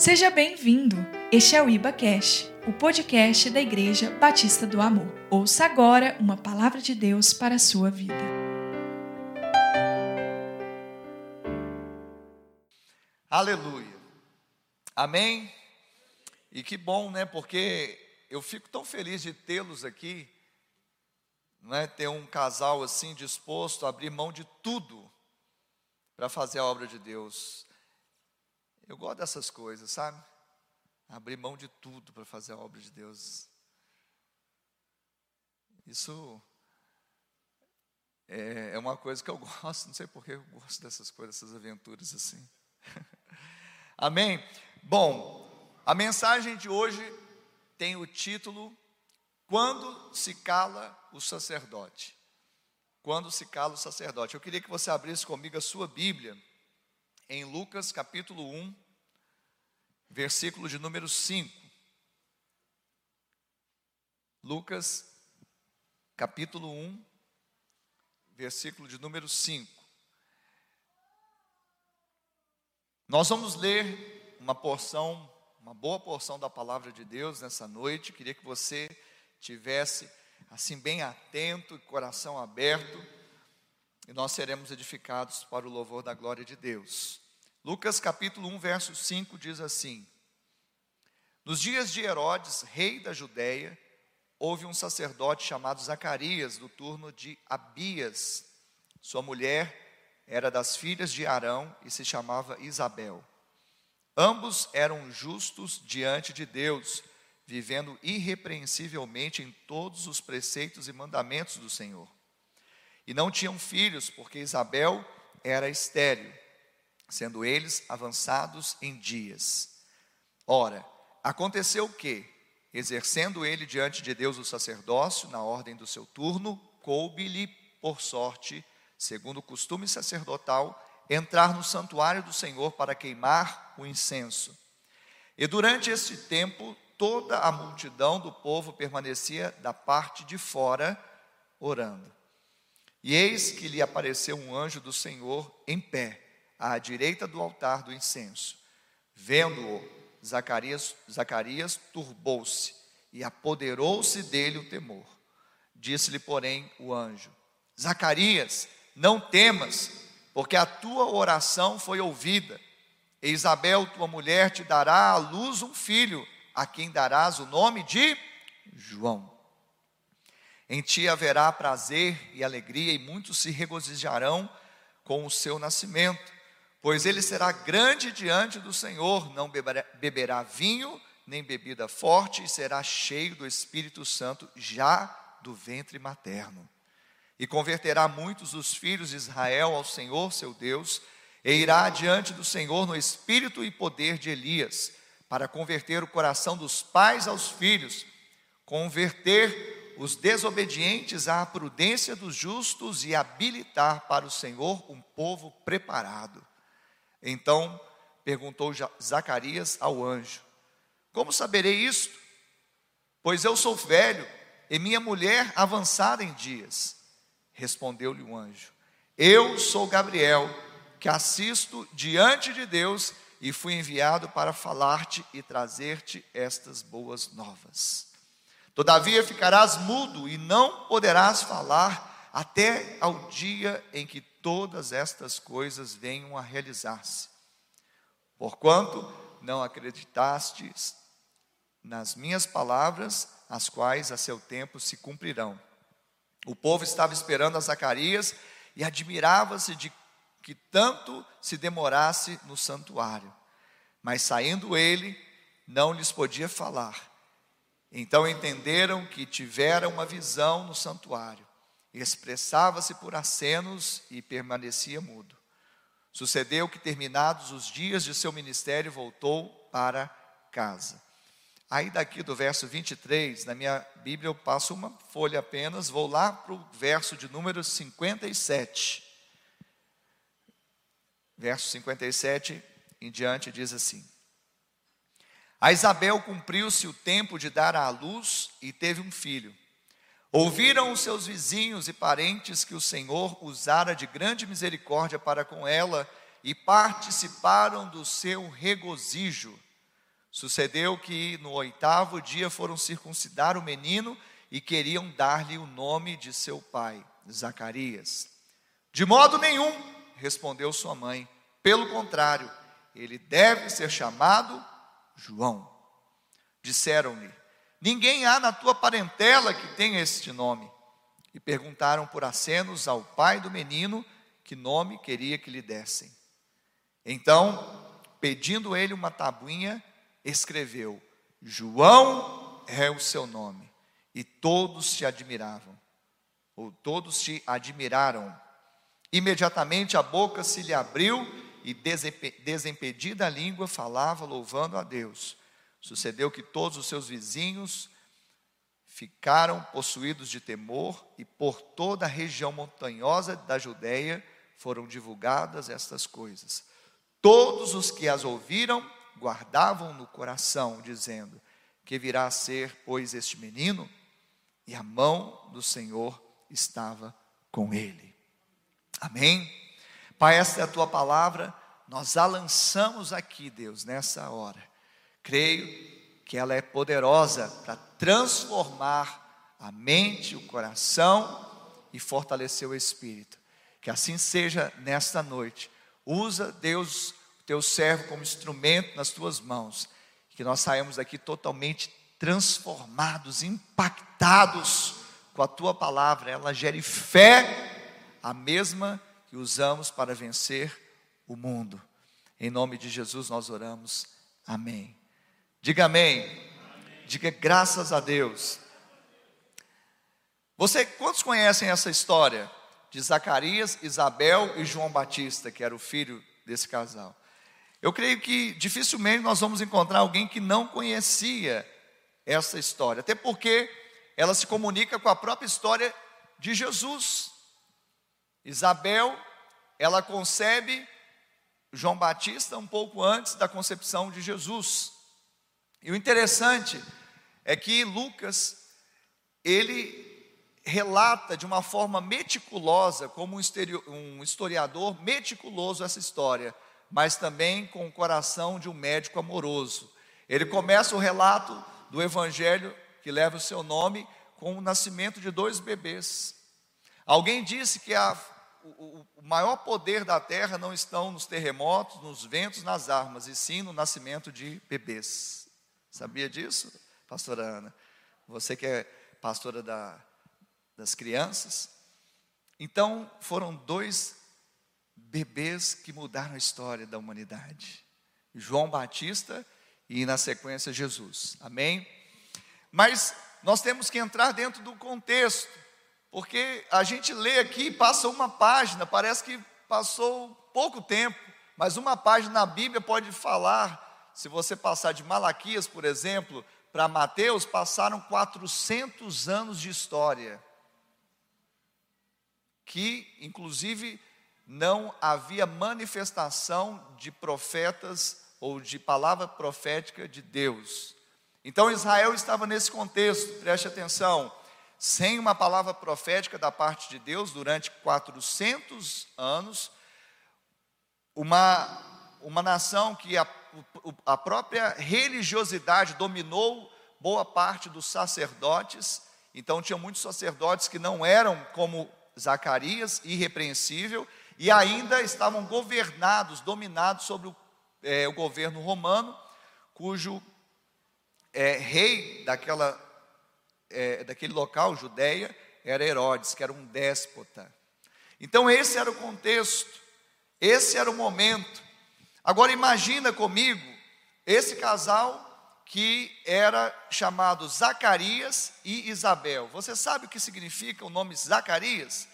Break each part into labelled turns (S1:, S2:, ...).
S1: Seja bem-vindo. Este é o Iba Cash, o podcast da Igreja Batista do Amor. Ouça agora uma palavra de Deus para a sua vida.
S2: Aleluia. Amém. E que bom, né? Porque eu fico tão feliz de tê-los aqui, não é? Ter um casal assim disposto a abrir mão de tudo para fazer a obra de Deus. Eu gosto dessas coisas, sabe? Abrir mão de tudo para fazer a obra de Deus. Isso é, é uma coisa que eu gosto, não sei porque eu gosto dessas coisas, dessas aventuras assim. Amém? Bom, a mensagem de hoje tem o título Quando se cala o sacerdote. Quando se cala o sacerdote. Eu queria que você abrisse comigo a sua Bíblia em Lucas capítulo 1, versículo de número 5. Lucas capítulo 1, versículo de número 5. Nós vamos ler uma porção, uma boa porção da palavra de Deus nessa noite. Queria que você tivesse assim bem atento, coração aberto, e nós seremos edificados para o louvor da glória de Deus. Lucas capítulo 1, verso 5 diz assim: Nos dias de Herodes, rei da Judéia, houve um sacerdote chamado Zacarias, do turno de Abias. Sua mulher era das filhas de Arão e se chamava Isabel. Ambos eram justos diante de Deus, vivendo irrepreensivelmente em todos os preceitos e mandamentos do Senhor. E não tinham filhos, porque Isabel era estéril, sendo eles avançados em dias. Ora, aconteceu o que, exercendo ele diante de Deus o sacerdócio, na ordem do seu turno, coube-lhe, por sorte, segundo o costume sacerdotal, entrar no santuário do Senhor para queimar o incenso. E durante esse tempo, toda a multidão do povo permanecia da parte de fora, orando. E eis que lhe apareceu um anjo do Senhor em pé, à direita do altar do incenso. Vendo-o, Zacarias, Zacarias turbou-se e apoderou-se dele o temor. Disse-lhe, porém, o anjo: Zacarias, não temas, porque a tua oração foi ouvida. E Isabel, tua mulher, te dará à luz um filho, a quem darás o nome de João. Em ti haverá prazer e alegria, e muitos se regozijarão com o seu nascimento, pois ele será grande diante do Senhor, não beberá, beberá vinho, nem bebida forte, e será cheio do Espírito Santo já do ventre materno e converterá muitos dos filhos de Israel ao Senhor seu Deus, e irá diante do Senhor no espírito e poder de Elias, para converter o coração dos pais aos filhos, converter os desobedientes à prudência dos justos e habilitar para o Senhor um povo preparado. Então perguntou Zacarias ao anjo: Como saberei isto? Pois eu sou velho e minha mulher avançada em dias. Respondeu-lhe o anjo: Eu sou Gabriel, que assisto diante de Deus e fui enviado para falar-te e trazer-te estas boas novas. Todavia ficarás mudo e não poderás falar até ao dia em que todas estas coisas venham a realizar-se. Porquanto não acreditastes nas minhas palavras, as quais a seu tempo se cumprirão. O povo estava esperando a Zacarias e admirava-se de que tanto se demorasse no santuário. Mas saindo ele, não lhes podia falar. Então entenderam que tivera uma visão no santuário. Expressava-se por acenos e permanecia mudo. Sucedeu que, terminados os dias de seu ministério, voltou para casa. Aí daqui do verso 23, na minha Bíblia eu passo uma folha apenas, vou lá para o verso de número 57. Verso 57 em diante diz assim: A Isabel cumpriu-se o tempo de dar à luz e teve um filho. Ouviram os seus vizinhos e parentes que o Senhor usara de grande misericórdia para com ela e participaram do seu regozijo Sucedeu que no oitavo dia foram circuncidar o menino e queriam dar-lhe o nome de seu pai, Zacarias. De modo nenhum, respondeu sua mãe. Pelo contrário, ele deve ser chamado João. Disseram-lhe: Ninguém há na tua parentela que tenha este nome. E perguntaram por acenos ao pai do menino que nome queria que lhe dessem. Então, pedindo ele uma tabuinha, escreveu: João é o seu nome. E todos te admiravam, ou todos te admiraram. Imediatamente a boca se lhe abriu e desimpedida a língua falava louvando a Deus. Sucedeu que todos os seus vizinhos ficaram possuídos de temor e por toda a região montanhosa da Judéia foram divulgadas estas coisas. Todos os que as ouviram guardavam no coração, dizendo: Que virá a ser, pois, este menino? E a mão do Senhor estava com ele. Amém? Pai, esta é a tua palavra, nós a lançamos aqui, Deus, nessa hora. Creio que ela é poderosa para transformar a mente, o coração e fortalecer o espírito. Que assim seja nesta noite. Usa, Deus, o teu servo como instrumento nas tuas mãos. Que nós saímos aqui totalmente transformados, impactados com a tua palavra. Ela gere fé, a mesma que usamos para vencer o mundo. Em nome de Jesus nós oramos. Amém. Diga amém. amém. Diga graças a Deus. Você, quantos conhecem essa história? de Zacarias, Isabel e João Batista, que era o filho desse casal. Eu creio que dificilmente nós vamos encontrar alguém que não conhecia essa história, até porque ela se comunica com a própria história de Jesus. Isabel, ela concebe João Batista um pouco antes da concepção de Jesus. E o interessante é que Lucas, ele relata de uma forma meticulosa, como um historiador meticuloso essa história, mas também com o coração de um médico amoroso. Ele começa o relato do evangelho que leva o seu nome com o nascimento de dois bebês. Alguém disse que a, o, o maior poder da terra não estão nos terremotos, nos ventos, nas armas, e sim no nascimento de bebês. Sabia disso, pastora Ana? Você que é pastora da das crianças. Então, foram dois bebês que mudaram a história da humanidade: João Batista e, na sequência, Jesus. Amém? Mas nós temos que entrar dentro do contexto, porque a gente lê aqui, passa uma página, parece que passou pouco tempo, mas uma página na Bíblia pode falar, se você passar de Malaquias, por exemplo, para Mateus, passaram 400 anos de história que, inclusive, não havia manifestação de profetas ou de palavra profética de Deus. Então Israel estava nesse contexto, preste atenção, sem uma palavra profética da parte de Deus durante 400 anos, uma, uma nação que a própria religiosidade dominou boa parte dos sacerdotes, então tinha muitos sacerdotes que não eram como Zacarias, irrepreensível, e ainda estavam governados, dominados sobre o, é, o governo romano, cujo é, rei daquela, é, daquele local, Judéia, era Herodes, que era um déspota. Então esse era o contexto, esse era o momento. Agora imagina comigo esse casal que era chamado Zacarias e Isabel. Você sabe o que significa o nome Zacarias?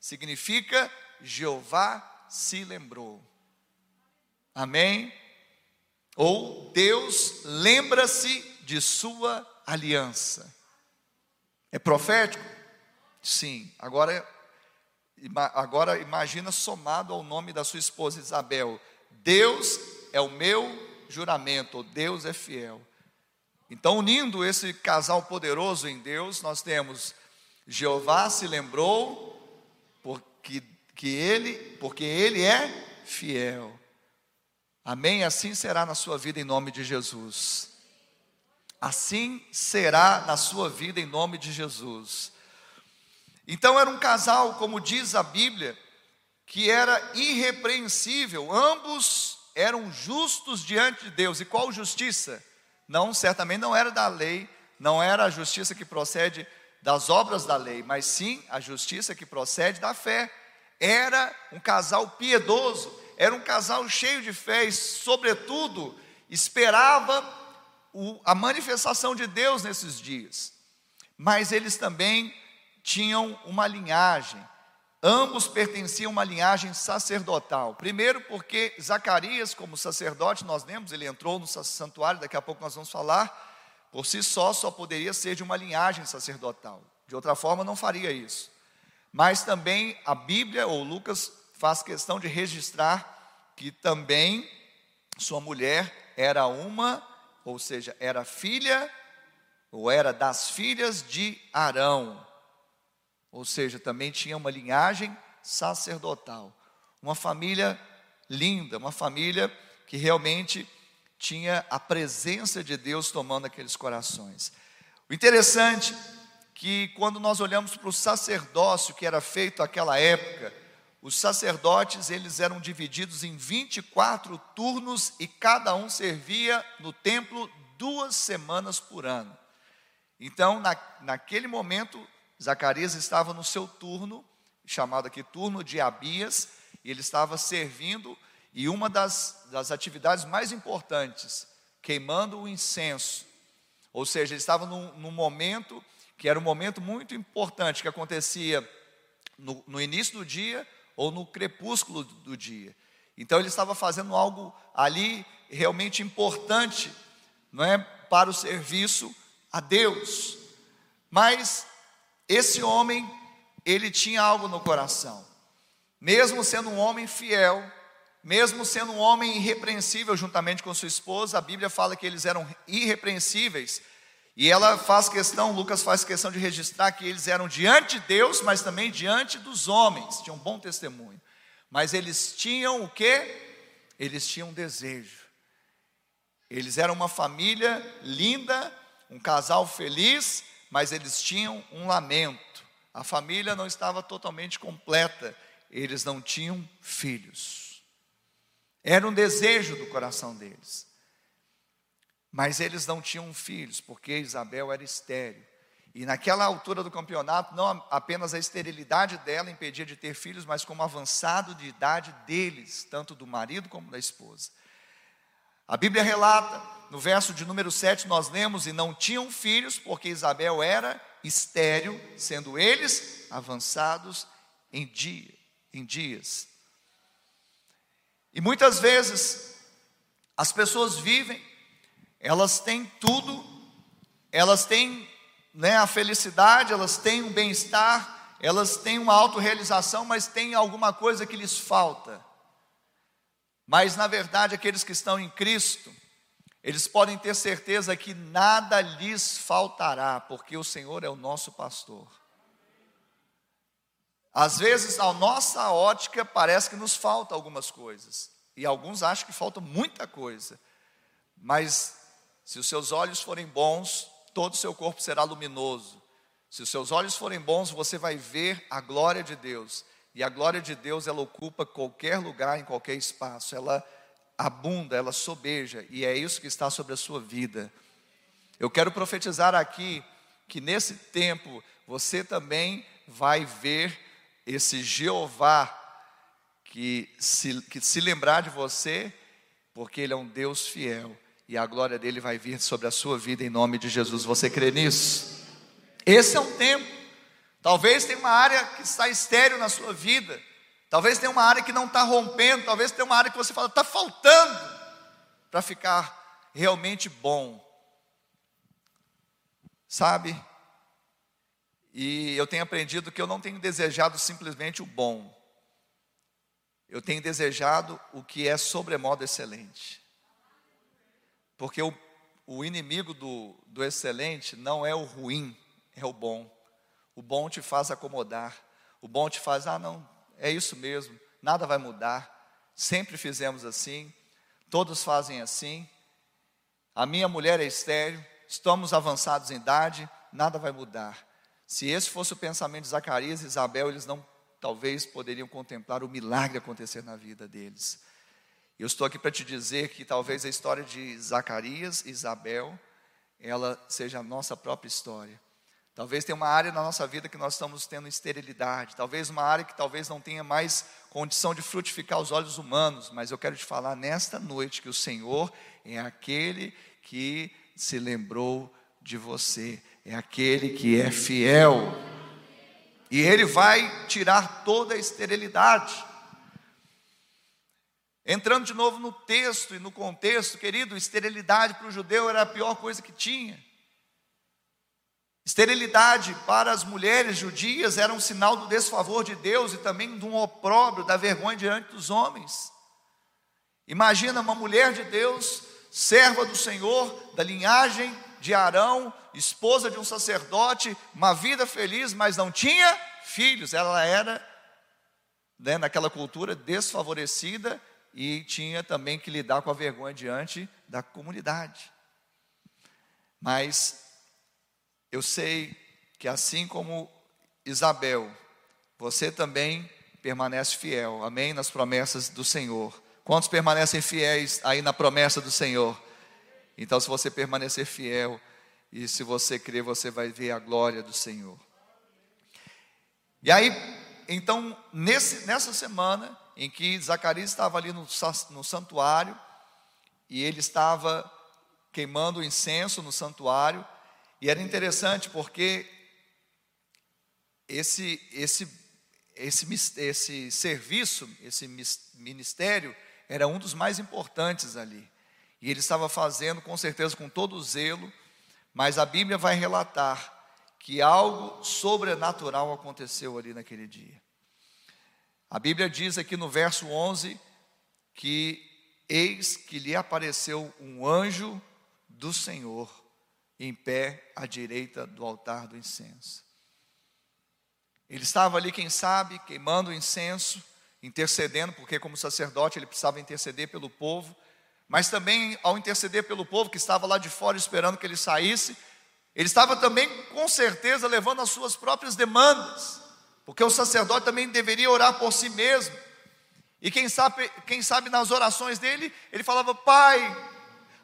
S2: Significa Jeová se lembrou. Amém? Ou Deus lembra-se de sua aliança. É profético? Sim. Agora, agora imagina somado ao nome da sua esposa Isabel. Deus é o meu juramento, Deus é fiel. Então, unindo esse casal poderoso em Deus, nós temos Jeová se lembrou porque que ele, porque ele é fiel. Amém? Assim será na sua vida em nome de Jesus. assim será na sua vida em nome de Jesus. Então era um casal, como diz a Bíblia, que era irrepreensível, ambos eram justos diante de Deus. E qual justiça? Não, certamente não era da lei, não era a justiça que procede das obras da lei, mas sim a justiça que procede da fé. Era um casal piedoso, era um casal cheio de fé e, sobretudo, esperava o, a manifestação de Deus nesses dias. Mas eles também tinham uma linhagem, ambos pertenciam a uma linhagem sacerdotal. Primeiro, porque Zacarias, como sacerdote, nós lemos, ele entrou no santuário, daqui a pouco nós vamos falar, por si só, só poderia ser de uma linhagem sacerdotal. De outra forma, não faria isso. Mas também a Bíblia, ou Lucas, faz questão de registrar que também sua mulher era uma, ou seja, era filha, ou era das filhas de Arão. Ou seja, também tinha uma linhagem sacerdotal. Uma família linda, uma família que realmente tinha a presença de Deus tomando aqueles corações. O interessante que quando nós olhamos para o sacerdócio que era feito naquela época, os sacerdotes eles eram divididos em 24 turnos e cada um servia no templo duas semanas por ano. Então, na, naquele momento, Zacarias estava no seu turno, chamado aqui turno de Abias, e ele estava servindo e uma das, das atividades mais importantes, queimando o incenso. Ou seja, ele estava num, num momento que era um momento muito importante, que acontecia no, no início do dia ou no crepúsculo do dia. Então ele estava fazendo algo ali realmente importante, não é, para o serviço a Deus. Mas esse homem, ele tinha algo no coração. Mesmo sendo um homem fiel, mesmo sendo um homem irrepreensível juntamente com sua esposa, a Bíblia fala que eles eram irrepreensíveis. E ela faz questão, Lucas faz questão de registrar que eles eram diante de Deus, mas também diante dos homens, tinham um bom testemunho. Mas eles tinham o que? Eles tinham desejo. Eles eram uma família linda, um casal feliz, mas eles tinham um lamento. A família não estava totalmente completa, eles não tinham filhos. Era um desejo do coração deles. Mas eles não tinham filhos, porque Isabel era estéril. E naquela altura do campeonato, não apenas a esterilidade dela impedia de ter filhos, mas como avançado de idade deles, tanto do marido como da esposa. A Bíblia relata, no verso de número 7, nós lemos: E não tinham filhos, porque Isabel era estéril, sendo eles avançados em, dia, em dias. E muitas vezes as pessoas vivem, elas têm tudo, elas têm né, a felicidade, elas têm um bem-estar, elas têm uma autorrealização, mas tem alguma coisa que lhes falta. Mas na verdade, aqueles que estão em Cristo, eles podem ter certeza que nada lhes faltará, porque o Senhor é o nosso pastor. Às vezes, a nossa ótica parece que nos falta algumas coisas, e alguns acham que falta muita coisa, mas se os seus olhos forem bons, todo o seu corpo será luminoso. Se os seus olhos forem bons, você vai ver a glória de Deus. E a glória de Deus, ela ocupa qualquer lugar, em qualquer espaço. Ela abunda, ela sobeja, e é isso que está sobre a sua vida. Eu quero profetizar aqui que nesse tempo você também vai ver esse Jeová que se, que se lembrar de você, porque Ele é um Deus fiel e a glória dele vai vir sobre a sua vida em nome de Jesus. Você crê nisso? Esse é um tempo. Talvez tenha uma área que está estéreo na sua vida. Talvez tenha uma área que não está rompendo. Talvez tenha uma área que você fala, está faltando para ficar realmente bom. Sabe? E eu tenho aprendido que eu não tenho desejado simplesmente o bom, eu tenho desejado o que é sobremodo excelente. Porque o, o inimigo do, do excelente não é o ruim, é o bom. O bom te faz acomodar, o bom te faz, ah, não, é isso mesmo, nada vai mudar, sempre fizemos assim, todos fazem assim. A minha mulher é estéreo, estamos avançados em idade, nada vai mudar. Se esse fosse o pensamento de Zacarias e Isabel, eles não talvez poderiam contemplar o milagre acontecer na vida deles. Eu estou aqui para te dizer que talvez a história de Zacarias e Isabel, ela seja a nossa própria história. Talvez tenha uma área na nossa vida que nós estamos tendo esterilidade, talvez uma área que talvez não tenha mais condição de frutificar os olhos humanos, mas eu quero te falar nesta noite que o Senhor é aquele que se lembrou de você, é aquele que é fiel. E ele vai tirar toda a esterilidade. Entrando de novo no texto e no contexto, querido, esterilidade para o judeu era a pior coisa que tinha. Esterilidade para as mulheres judias era um sinal do desfavor de Deus e também de um opróbrio, da vergonha diante dos homens. Imagina uma mulher de Deus, serva do Senhor, da linhagem de Arão, esposa de um sacerdote, uma vida feliz, mas não tinha filhos. Ela era, né, naquela cultura, desfavorecida e tinha também que lidar com a vergonha diante da comunidade. Mas eu sei que assim como Isabel, você também permanece fiel, amém? Nas promessas do Senhor. Quantos permanecem fiéis aí na promessa do Senhor? Então, se você permanecer fiel e se você crer, você vai ver a glória do Senhor. E aí, então, nesse, nessa semana em que Zacarias estava ali no, no santuário, e ele estava queimando incenso no santuário, e era interessante porque esse, esse, esse, esse serviço, esse ministério, era um dos mais importantes ali. E ele estava fazendo, com certeza, com todo o zelo, mas a Bíblia vai relatar que algo sobrenatural aconteceu ali naquele dia. A Bíblia diz aqui no verso 11 que eis que lhe apareceu um anjo do Senhor em pé à direita do altar do incenso. Ele estava ali, quem sabe, queimando o incenso, intercedendo, porque como sacerdote ele precisava interceder pelo povo, mas também ao interceder pelo povo que estava lá de fora esperando que ele saísse, ele estava também com certeza levando as suas próprias demandas, porque o sacerdote também deveria orar por si mesmo. E quem sabe, quem sabe nas orações dele, ele falava: Pai,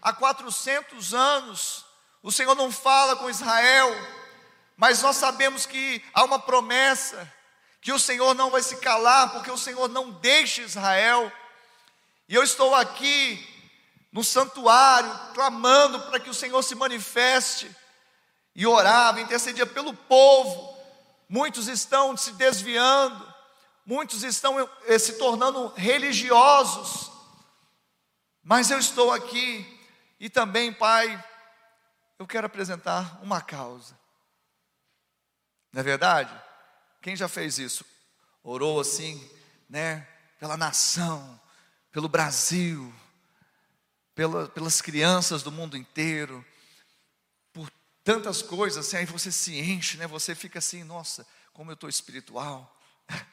S2: há 400 anos o Senhor não fala com Israel, mas nós sabemos que há uma promessa, que o Senhor não vai se calar, porque o Senhor não deixa Israel. E eu estou aqui no santuário, clamando para que o Senhor se manifeste, e orava, intercedia pelo povo. Muitos estão se desviando, muitos estão eh, se tornando religiosos, mas eu estou aqui, e também, Pai, eu quero apresentar uma causa. Não é verdade? Quem já fez isso? Orou assim, né? Pela nação, pelo Brasil, pela, pelas crianças do mundo inteiro, por tantas coisas, assim, aí você se enche, né? Você fica assim, nossa, como eu estou espiritual.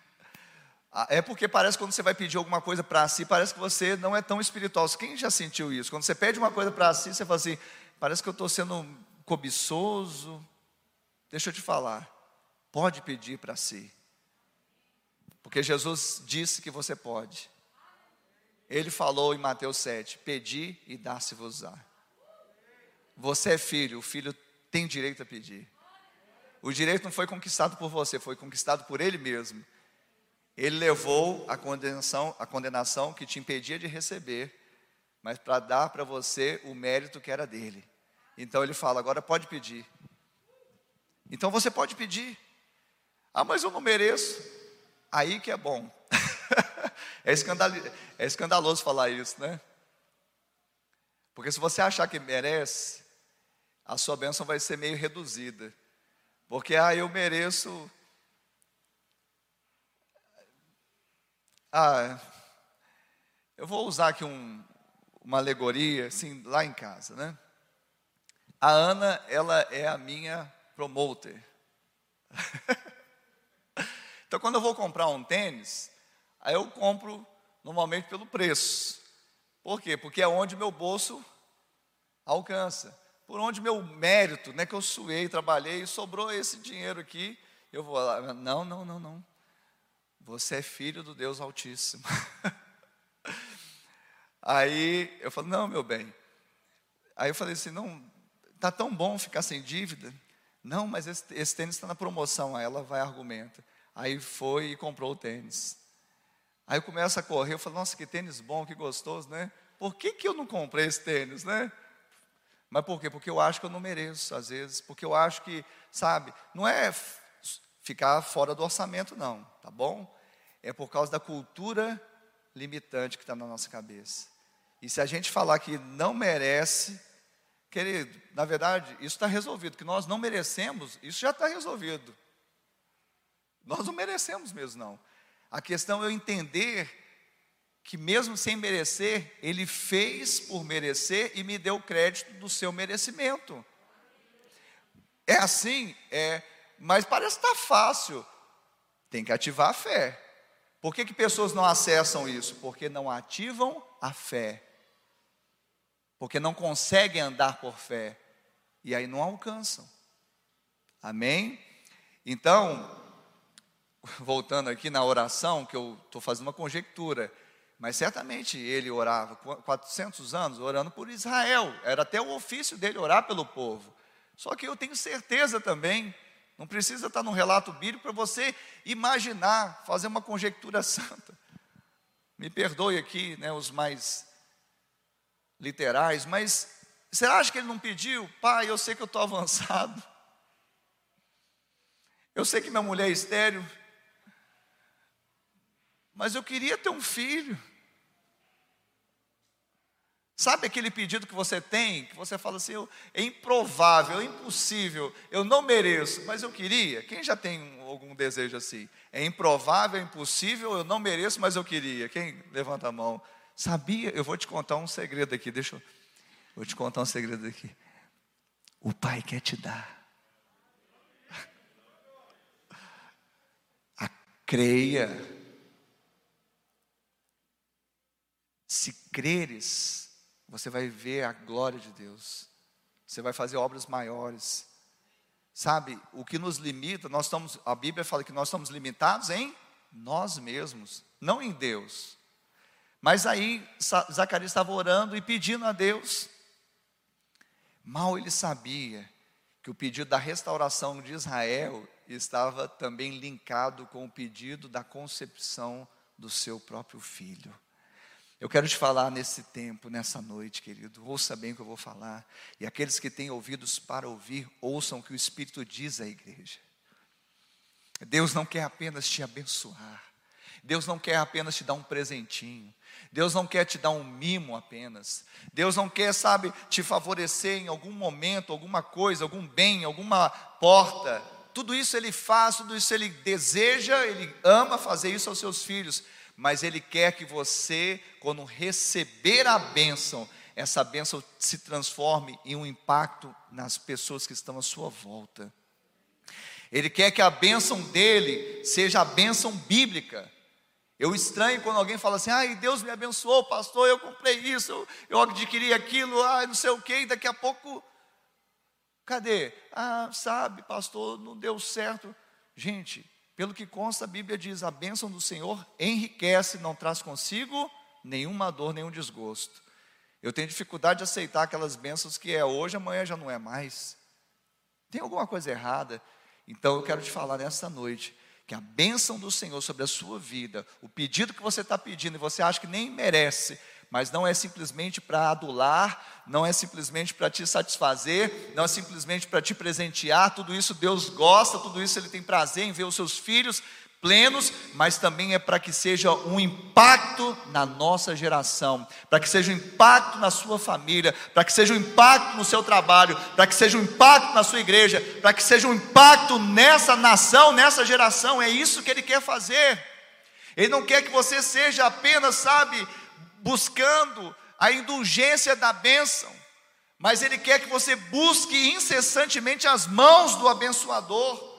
S2: Ah, é porque parece que quando você vai pedir alguma coisa para si, parece que você não é tão espiritual. Quem já sentiu isso? Quando você pede uma coisa para si, você fala assim: Parece que eu estou sendo cobiçoso. Deixa eu te falar. Pode pedir para si. Porque Jesus disse que você pode. Ele falou em Mateus 7: Pedi e dá-se-vos-á. Você é filho, o filho tem direito a pedir. O direito não foi conquistado por você, foi conquistado por ele mesmo. Ele levou a condenação, a condenação que te impedia de receber, mas para dar para você o mérito que era dele. Então ele fala: agora pode pedir. Então você pode pedir. Ah, mas eu não mereço. Aí que é bom. é, escandal, é escandaloso falar isso, né? Porque se você achar que merece, a sua bênção vai ser meio reduzida. Porque, ah, eu mereço. Ah, eu vou usar aqui um, uma alegoria, assim, lá em casa, né? A Ana, ela é a minha promoter. então, quando eu vou comprar um tênis, aí eu compro normalmente pelo preço. Por quê? Porque é onde meu bolso alcança. por onde meu mérito, né, que eu suei, trabalhei, sobrou esse dinheiro aqui, eu vou lá. Não, não, não, não. Você é filho do Deus Altíssimo. Aí eu falei, não, meu bem. Aí eu falei assim, não, tá tão bom ficar sem dívida. Não, mas esse, esse tênis está na promoção. Aí ela vai argumenta. Aí foi e comprou o tênis. Aí eu começo a correr, eu falo, nossa, que tênis bom, que gostoso, né? Por que, que eu não comprei esse tênis, né? Mas por quê? Porque eu acho que eu não mereço, às vezes, porque eu acho que, sabe, não é ficar fora do orçamento, não, tá bom? É por causa da cultura limitante que está na nossa cabeça. E se a gente falar que não merece, querido, na verdade, isso está resolvido, que nós não merecemos, isso já está resolvido. Nós não merecemos mesmo, não. A questão é eu entender que mesmo sem merecer, Ele fez por merecer e me deu o crédito do seu merecimento. É assim, é, mas parece estar tá fácil. Tem que ativar a fé. Por que, que pessoas não acessam isso? Porque não ativam a fé. Porque não conseguem andar por fé. E aí não alcançam. Amém? Então, voltando aqui na oração, que eu estou fazendo uma conjectura. Mas certamente ele orava 400 anos orando por Israel. Era até o ofício dele orar pelo povo. Só que eu tenho certeza também, não precisa estar no relato bíblico para você imaginar, fazer uma conjectura santa. Me perdoe aqui, né, os mais literais, mas acha que ele não pediu? Pai, eu sei que eu estou avançado. Eu sei que minha mulher é estéreo. Mas eu queria ter um filho. Sabe aquele pedido que você tem, que você fala assim, é improvável, é impossível, eu não mereço, mas eu queria? Quem já tem algum desejo assim? É improvável, é impossível, eu não mereço, mas eu queria. Quem levanta a mão? Sabia? Eu vou te contar um segredo aqui, deixa eu vou te contar um segredo aqui. O Pai quer te dar. A creia. Se creres, você vai ver a glória de Deus. Você vai fazer obras maiores. Sabe, o que nos limita, nós estamos, a Bíblia fala que nós estamos limitados em nós mesmos, não em Deus. Mas aí Zacarias estava orando e pedindo a Deus. Mal ele sabia que o pedido da restauração de Israel estava também linkado com o pedido da concepção do seu próprio filho. Eu quero te falar nesse tempo, nessa noite, querido. Ouça bem o que eu vou falar. E aqueles que têm ouvidos para ouvir, ouçam o que o Espírito diz à igreja. Deus não quer apenas te abençoar. Deus não quer apenas te dar um presentinho. Deus não quer te dar um mimo apenas. Deus não quer, sabe, te favorecer em algum momento, alguma coisa, algum bem, alguma porta. Tudo isso Ele faz, tudo isso Ele deseja, Ele ama fazer isso aos seus filhos mas Ele quer que você, quando receber a bênção, essa bênção se transforme em um impacto nas pessoas que estão à sua volta. Ele quer que a bênção dele seja a bênção bíblica. Eu estranho quando alguém fala assim, ai, Deus me abençoou, pastor, eu comprei isso, eu, adquiri aquilo, ai, não sei o que, e daqui a pouco, cadê? Ah, sabe, pastor, não deu certo. Gente, pelo que consta, a Bíblia diz: a bênção do Senhor enriquece, não traz consigo nenhuma dor, nenhum desgosto. Eu tenho dificuldade de aceitar aquelas bênçãos que é hoje, amanhã já não é mais. Tem alguma coisa errada? Então eu quero te falar nessa noite que a bênção do Senhor sobre a sua vida, o pedido que você está pedindo e você acha que nem merece, mas não é simplesmente para adular, não é simplesmente para te satisfazer, não é simplesmente para te presentear, tudo isso Deus gosta, tudo isso Ele tem prazer em ver os seus filhos plenos, mas também é para que seja um impacto na nossa geração, para que seja um impacto na sua família, para que seja um impacto no seu trabalho, para que seja um impacto na sua igreja, para que seja um impacto nessa nação, nessa geração, é isso que Ele quer fazer. Ele não quer que você seja apenas, sabe, buscando a indulgência da bênção, mas Ele quer que você busque incessantemente as mãos do abençoador.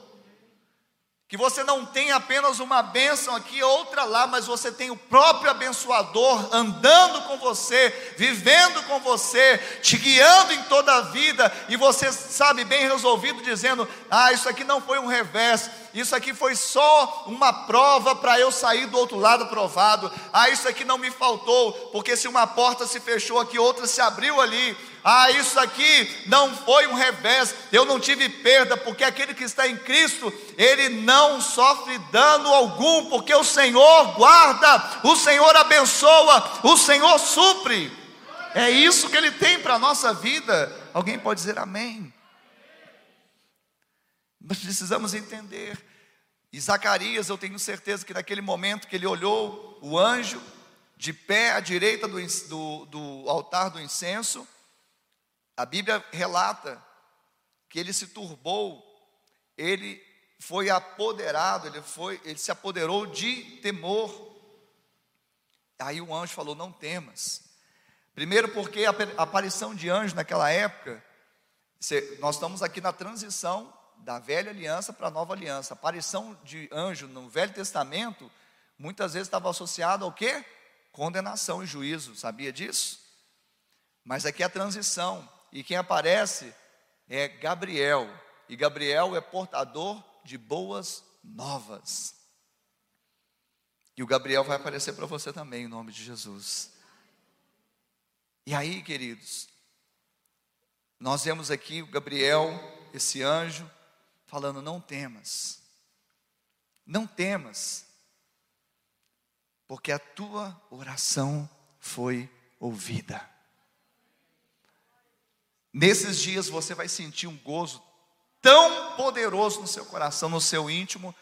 S2: Que você não tem apenas uma bênção aqui, outra lá, mas você tem o próprio abençoador andando com você, vivendo com você, te guiando em toda a vida, e você sabe bem resolvido, dizendo: Ah, isso aqui não foi um revés, isso aqui foi só uma prova para eu sair do outro lado provado. Ah, isso aqui não me faltou, porque se uma porta se fechou aqui, outra se abriu ali. Ah, isso aqui não foi um revés, eu não tive perda, porque aquele que está em Cristo, ele não sofre dano algum, porque o Senhor guarda, o Senhor abençoa, o Senhor supre. É isso que ele tem para a nossa vida. Alguém pode dizer amém? Nós precisamos entender. E Zacarias, eu tenho certeza que naquele momento que ele olhou o anjo de pé à direita do, do, do altar do incenso, a Bíblia relata que ele se turbou, ele foi apoderado, ele foi, ele se apoderou de temor. Aí o anjo falou: "Não temas". Primeiro porque a aparição de anjo naquela época, nós estamos aqui na transição da velha aliança para a nova aliança. A aparição de anjo no Velho Testamento muitas vezes estava associado ao quê? Condenação e juízo. Sabia disso? Mas aqui é a transição. E quem aparece é Gabriel. E Gabriel é portador de boas novas. E o Gabriel vai aparecer para você também, em nome de Jesus. E aí, queridos, nós vemos aqui o Gabriel, esse anjo, falando: não temas, não temas, porque a tua oração foi ouvida. Nesses dias você vai sentir um gozo tão poderoso no seu coração, no seu íntimo,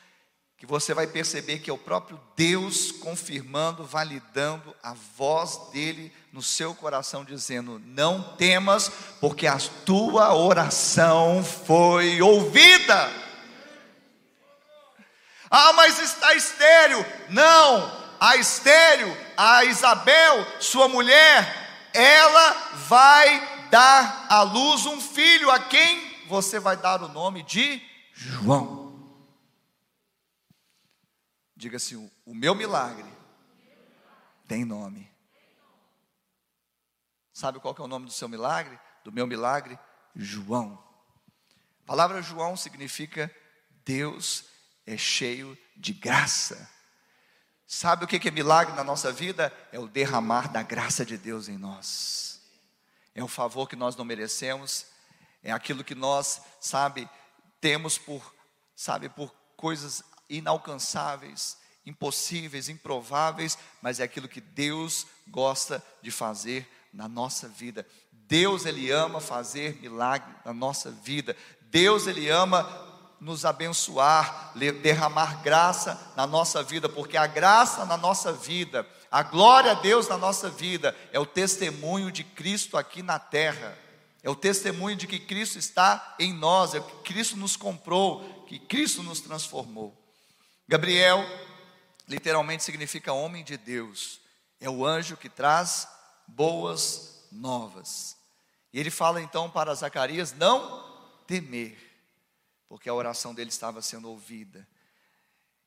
S2: que você vai perceber que é o próprio Deus confirmando, validando a voz dele no seu coração, dizendo: Não temas, porque a tua oração foi ouvida. Ah, mas está estéreo. Não, a estéreo, a Isabel, sua mulher, ela vai dar à luz um filho a quem você vai dar o nome de João. Diga assim: o meu milagre tem nome. Sabe qual é o nome do seu milagre? Do meu milagre? João. A palavra João significa Deus é cheio de graça. Sabe o que é milagre na nossa vida? É o derramar da graça de Deus em nós é um favor que nós não merecemos, é aquilo que nós, sabe, temos por, sabe, por coisas inalcançáveis, impossíveis, improváveis, mas é aquilo que Deus gosta de fazer na nossa vida. Deus ele ama fazer milagre na nossa vida. Deus ele ama nos abençoar, derramar graça na nossa vida, porque a graça na nossa vida a glória a Deus na nossa vida é o testemunho de Cristo aqui na terra. É o testemunho de que Cristo está em nós, é que Cristo nos comprou, que Cristo nos transformou. Gabriel literalmente significa homem de Deus. É o anjo que traz boas novas. E ele fala então para Zacarias não temer, porque a oração dele estava sendo ouvida.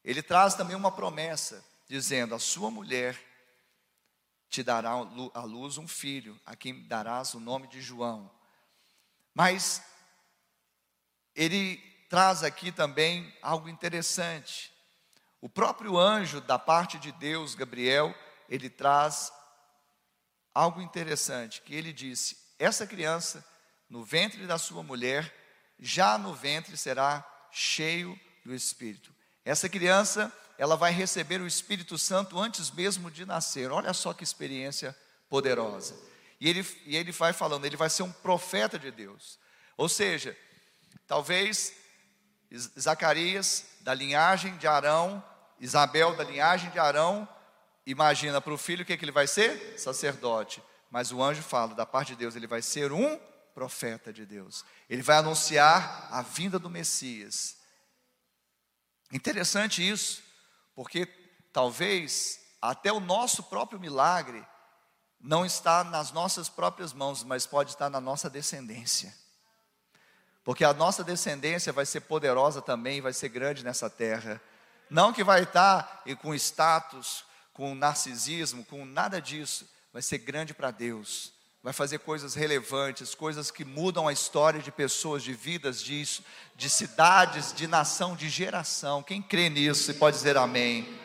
S2: Ele traz também uma promessa, dizendo: A sua mulher te dará à luz um filho, a quem darás o nome de João. Mas ele traz aqui também algo interessante. O próprio anjo da parte de Deus, Gabriel, ele traz algo interessante, que ele disse: essa criança no ventre da sua mulher, já no ventre será cheio do Espírito. Essa criança ela vai receber o Espírito Santo antes mesmo de nascer. Olha só que experiência poderosa. E ele, e ele vai falando, ele vai ser um profeta de Deus. Ou seja, talvez Zacarias, da linhagem de Arão, Isabel, da linhagem de Arão, imagina para o filho o que, que ele vai ser? Sacerdote. Mas o anjo fala, da parte de Deus, ele vai ser um profeta de Deus. Ele vai anunciar a vinda do Messias. Interessante isso. Porque talvez até o nosso próprio milagre não está nas nossas próprias mãos, mas pode estar na nossa descendência. porque a nossa descendência vai ser poderosa também, vai ser grande nessa terra. Não que vai estar com status, com narcisismo, com nada disso, vai ser grande para Deus. Vai fazer coisas relevantes, coisas que mudam a história de pessoas, de vidas, de, de cidades, de nação, de geração. Quem crê nisso e pode dizer amém?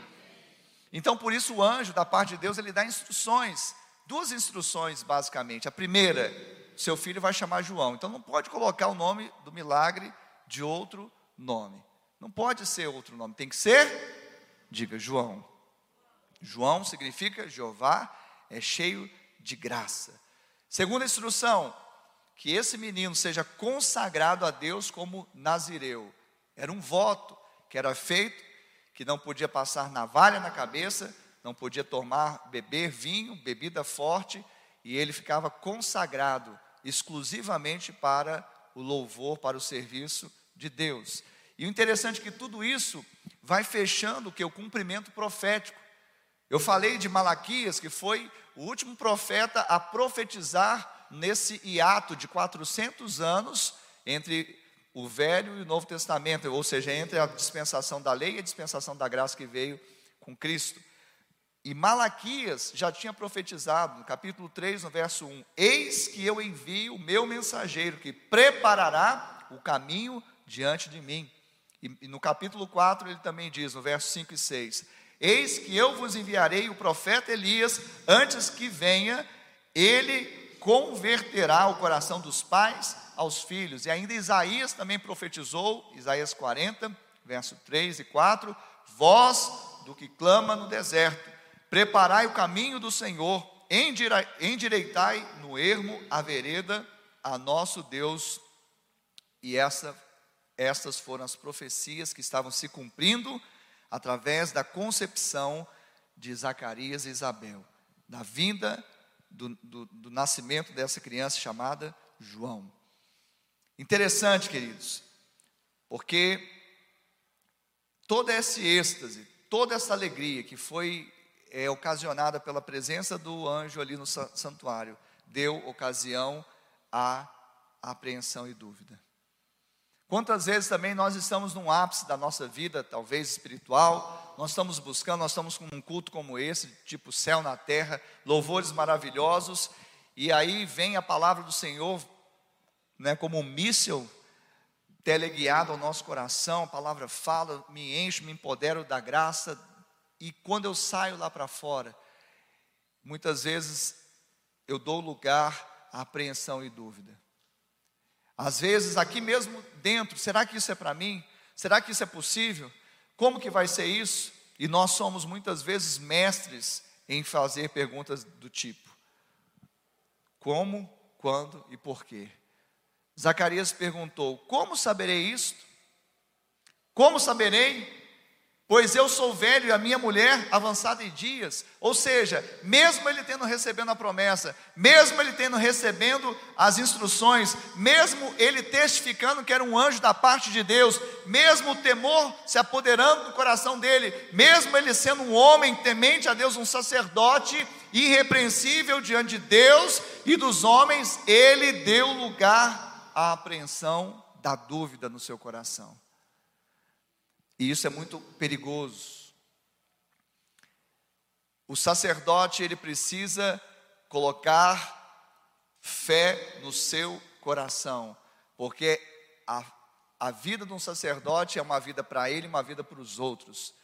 S2: Então, por isso, o anjo, da parte de Deus, ele dá instruções, duas instruções basicamente. A primeira, seu filho vai chamar João. Então não pode colocar o nome do milagre de outro nome. Não pode ser outro nome, tem que ser, diga João. João significa Jeová é cheio de graça. Segunda instrução, que esse menino seja consagrado a Deus como nazireu. Era um voto que era feito, que não podia passar navalha na cabeça, não podia tomar, beber vinho, bebida forte, e ele ficava consagrado exclusivamente para o louvor, para o serviço de Deus. E o interessante é que tudo isso vai fechando o que o cumprimento profético. Eu falei de Malaquias, que foi o último profeta a profetizar nesse hiato de 400 anos entre o Velho e o Novo Testamento, ou seja, entre a dispensação da lei e a dispensação da graça que veio com Cristo. E Malaquias já tinha profetizado, no capítulo 3, no verso 1: Eis que eu envio o meu mensageiro, que preparará o caminho diante de mim. E, e no capítulo 4 ele também diz, no verso 5 e 6: Eis que eu vos enviarei o profeta Elias, antes que venha, ele converterá o coração dos pais aos filhos. E ainda Isaías também profetizou, Isaías 40, verso 3 e 4: Voz do que clama no deserto Preparai o caminho do Senhor, endireitai no ermo a vereda a nosso Deus. E essa, essas foram as profecias que estavam se cumprindo através da concepção de Zacarias e Isabel, da vinda do, do, do nascimento dessa criança chamada João. Interessante, queridos, porque todo esse êxtase, toda essa alegria que foi é, ocasionada pela presença do anjo ali no santuário, deu ocasião à apreensão e dúvida. Quantas vezes também nós estamos num ápice da nossa vida, talvez espiritual, nós estamos buscando, nós estamos com um culto como esse, tipo céu na terra, louvores maravilhosos, e aí vem a palavra do Senhor, né, como um míssil teleguiado ao nosso coração, a palavra fala, me enche, me empodero da graça, e quando eu saio lá para fora, muitas vezes eu dou lugar à apreensão e dúvida. Às vezes, aqui mesmo dentro, será que isso é para mim? Será que isso é possível? Como que vai ser isso? E nós somos muitas vezes mestres em fazer perguntas do tipo: como, quando e por quê? Zacarias perguntou: Como saberei isto? Como saberei? Pois eu sou velho e a minha mulher avançada em dias. Ou seja, mesmo ele tendo recebendo a promessa, mesmo ele tendo recebendo as instruções, mesmo ele testificando que era um anjo da parte de Deus, mesmo o temor se apoderando do coração dele, mesmo ele sendo um homem temente a Deus, um sacerdote irrepreensível diante de Deus e dos homens, ele deu lugar à apreensão da dúvida no seu coração. E isso é muito perigoso. O sacerdote, ele precisa colocar fé no seu coração, porque a, a vida de um sacerdote é uma vida para ele, uma vida para os outros.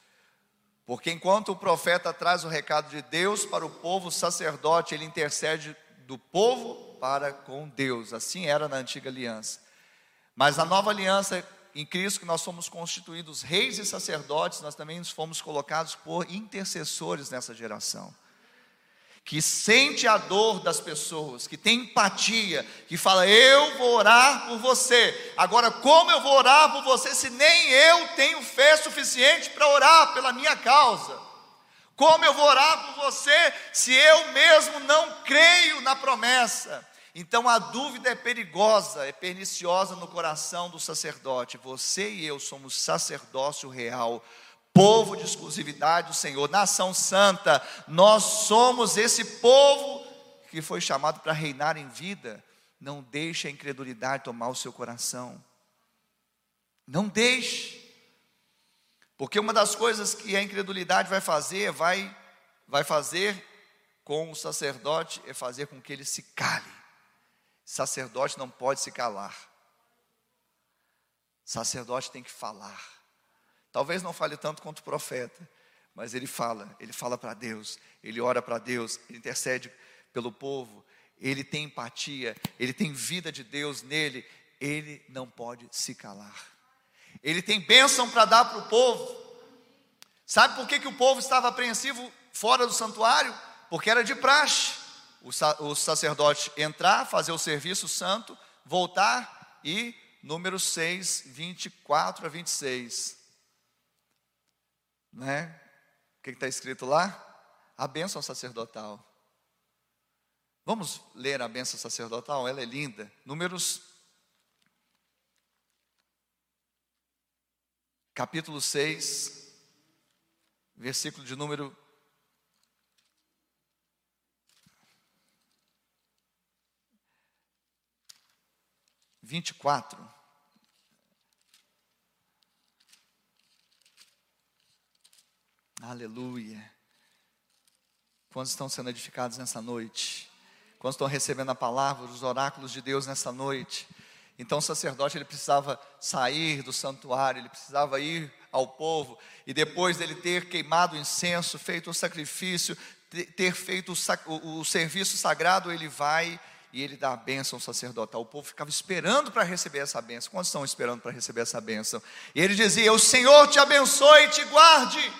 S2: Porque enquanto o profeta traz o recado de Deus para o povo, o sacerdote ele intercede do povo para com Deus. Assim era na antiga aliança. Mas a nova aliança em Cristo que nós somos constituídos reis e sacerdotes, nós também fomos colocados por intercessores nessa geração. Que sente a dor das pessoas, que tem empatia, que fala: Eu vou orar por você. Agora, como eu vou orar por você se nem eu tenho fé suficiente para orar pela minha causa? Como eu vou orar por você se eu mesmo não creio na promessa? Então a dúvida é perigosa, é perniciosa no coração do sacerdote. Você e eu somos sacerdócio real, povo de exclusividade do Senhor, nação santa. Nós somos esse povo que foi chamado para reinar em vida. não deixe a incredulidade tomar o seu coração. Não deixe. Porque uma das coisas que a incredulidade vai fazer, vai, vai fazer com o sacerdote, é fazer com que ele se cale. Sacerdote não pode se calar. Sacerdote tem que falar. Talvez não fale tanto quanto o profeta, mas ele fala, ele fala para Deus, ele ora para Deus, ele intercede pelo povo, ele tem empatia, ele tem vida de Deus nele, ele não pode se calar. Ele tem bênção para dar para o povo. Sabe por que, que o povo estava apreensivo fora do santuário? Porque era de praxe o, sacerdote entrar, fazer o serviço santo, voltar e número 6, 24 a 26. Né? O que está escrito lá? A bênção sacerdotal. Vamos ler a bênção sacerdotal? Ela é linda. Números capítulo 6, versículo de número vinte e quatro. Aleluia. Quantos estão sendo edificados nessa noite? Quantos estão recebendo a palavra, os oráculos de Deus nessa noite? Então o sacerdote ele precisava sair do santuário, ele precisava ir ao povo e depois dele ter queimado o incenso, feito o sacrifício, ter feito o, o serviço sagrado, ele vai e ele dá a bênção sacerdotal. O povo ficava esperando para receber essa bênção. Quantos estão esperando para receber essa bênção? E ele dizia: O Senhor te abençoe e te guarde.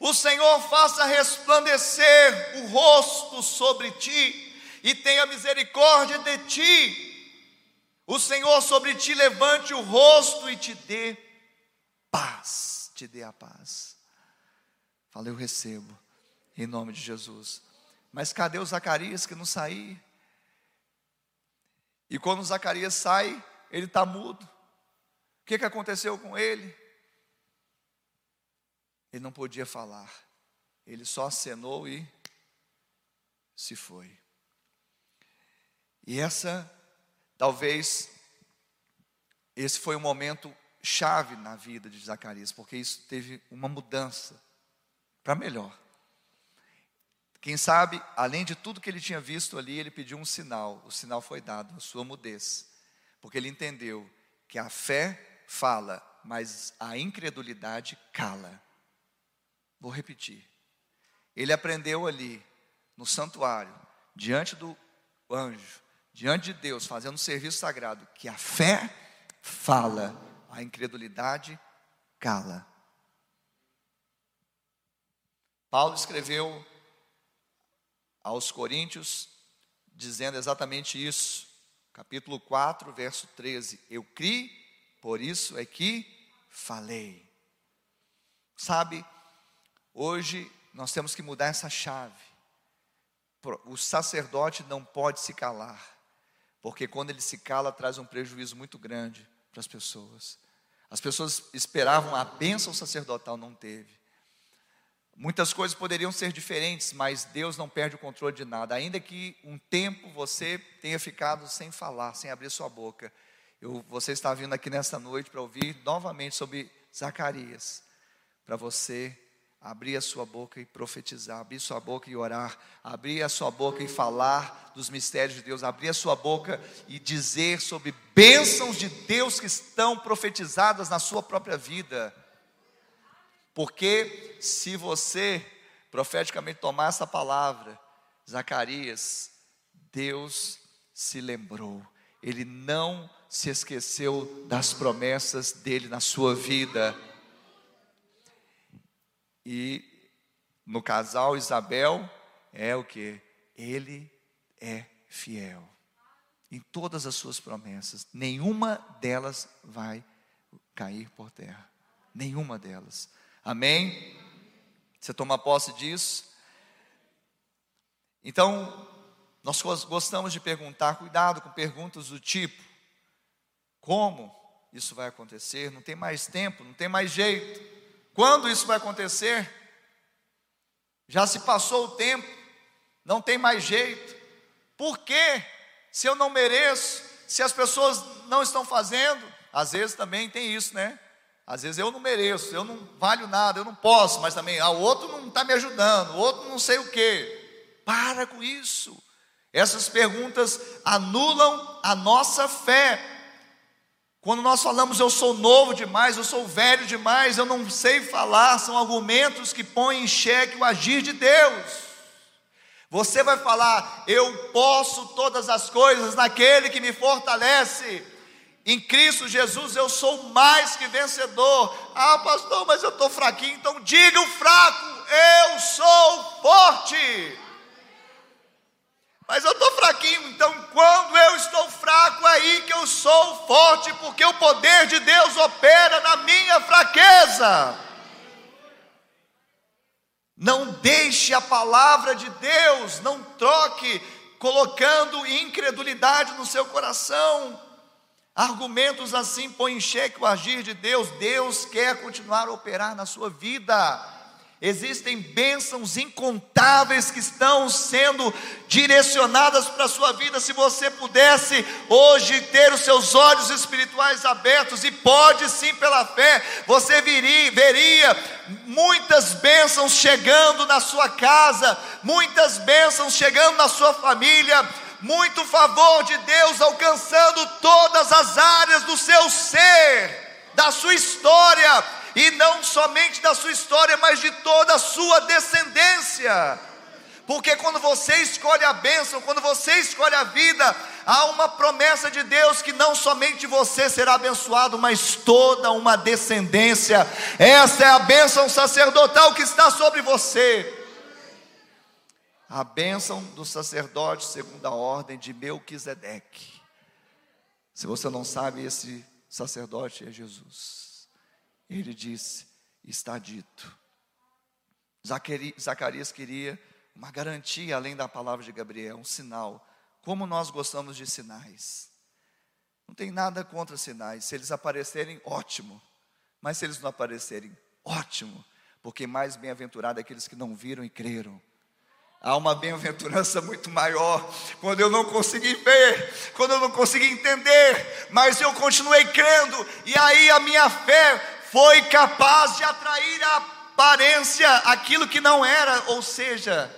S2: O Senhor faça resplandecer o rosto sobre ti e tenha misericórdia de ti. O Senhor sobre ti levante o rosto e te dê paz, te dê a paz. Falei, eu recebo, em nome de Jesus. Mas cadê o Zacarias que não saiu? E quando o Zacarias sai, ele está mudo. O que, que aconteceu com ele? Ele não podia falar. Ele só acenou e se foi. E essa Talvez esse foi um momento chave na vida de Zacarias, porque isso teve uma mudança para melhor. Quem sabe, além de tudo que ele tinha visto ali, ele pediu um sinal. O sinal foi dado, a sua mudez. Porque ele entendeu que a fé fala, mas a incredulidade cala. Vou repetir. Ele aprendeu ali, no santuário, diante do anjo, diante de Deus, fazendo um serviço sagrado, que a fé fala, a incredulidade cala. Paulo escreveu aos Coríntios, dizendo exatamente isso, capítulo 4, verso 13: Eu criei, por isso é que falei. Sabe, hoje nós temos que mudar essa chave. O sacerdote não pode se calar. Porque quando ele se cala, traz um prejuízo muito grande para as pessoas. As pessoas esperavam a bênção sacerdotal, não teve. Muitas coisas poderiam ser diferentes, mas Deus não perde o controle de nada. Ainda que um tempo você tenha ficado sem falar, sem abrir sua boca. Eu, você está vindo aqui nesta noite para ouvir novamente sobre Zacarias, para você abrir a sua boca e profetizar, abrir sua boca e orar, abrir a sua boca e falar dos mistérios de Deus, abrir a sua boca e dizer sobre bênçãos de Deus que estão profetizadas na sua própria vida. Porque se você profeticamente tomar essa palavra, Zacarias, Deus se lembrou, ele não se esqueceu das promessas dele na sua vida. E no casal Isabel é o que? Ele é fiel. Em todas as suas promessas, nenhuma delas vai cair por terra. Nenhuma delas. Amém? Você toma posse disso? Então, nós gostamos de perguntar, cuidado com perguntas do tipo: como isso vai acontecer? Não tem mais tempo, não tem mais jeito. Quando isso vai acontecer? Já se passou o tempo, não tem mais jeito. Por quê? Se eu não mereço, se as pessoas não estão fazendo, às vezes também tem isso, né? Às vezes eu não mereço, eu não valho nada, eu não posso, mas também ah, o outro não está me ajudando, o outro não sei o quê. Para com isso. Essas perguntas anulam a nossa fé. Quando nós falamos eu sou novo demais, eu sou velho demais, eu não sei falar, são argumentos que põem em xeque o agir de Deus. Você vai falar, eu posso todas as coisas naquele que me fortalece. Em Cristo Jesus eu sou mais que vencedor. Ah, pastor, mas eu estou fraquinho. Então diga o fraco: eu sou forte. Mas eu estou fraquinho, então quando eu estou fraco, é aí que eu sou forte, porque o poder de Deus opera na minha fraqueza. Não deixe a palavra de Deus, não troque, colocando incredulidade no seu coração. Argumentos assim põem em xeque o agir de Deus. Deus quer continuar a operar na sua vida. Existem bênçãos incontáveis que estão sendo direcionadas para a sua vida. Se você pudesse hoje ter os seus olhos espirituais abertos, e pode sim pela fé, você viria, veria muitas bênçãos chegando na sua casa, muitas bênçãos chegando na sua família muito favor de Deus alcançando todas as áreas do seu ser, da sua história, e não somente da sua história, mas de toda a sua descendência. Porque quando você escolhe a bênção, quando você escolhe a vida, há uma promessa de Deus que não somente você será abençoado, mas toda uma descendência. Essa é a bênção sacerdotal que está sobre você a bênção do sacerdote segundo a ordem de Melquisedeque. Se você não sabe, esse sacerdote é Jesus. Ele disse: está dito. Zacarias queria uma garantia além da palavra de Gabriel, um sinal. Como nós gostamos de sinais. Não tem nada contra sinais. Se eles aparecerem, ótimo. Mas se eles não aparecerem, ótimo. Porque mais bem-aventurado é aqueles que não viram e creram. Há uma bem-aventurança muito maior quando eu não consegui ver, quando eu não consegui entender, mas eu continuei crendo, e aí a minha fé foi capaz de atrair a aparência, aquilo que não era, ou seja,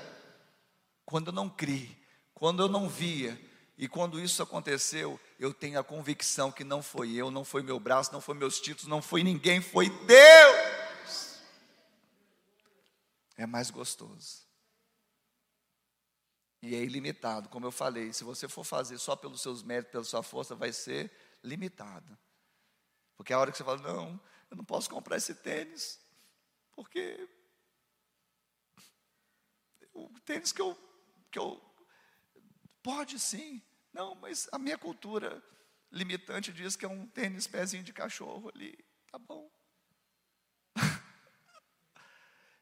S2: quando eu não criei, quando eu não via, e quando isso aconteceu, eu tenho a convicção que não foi eu, não foi meu braço, não foi meus títulos, não foi ninguém, foi Deus. É mais gostoso. E é ilimitado, como eu falei, se você for fazer só pelos seus méritos, pela sua força, vai ser limitado. Porque a hora que você fala, não, eu não posso comprar esse tênis, porque o tênis que eu, que eu pode sim, não, mas a minha cultura limitante diz que é um tênis pezinho de cachorro ali, tá bom.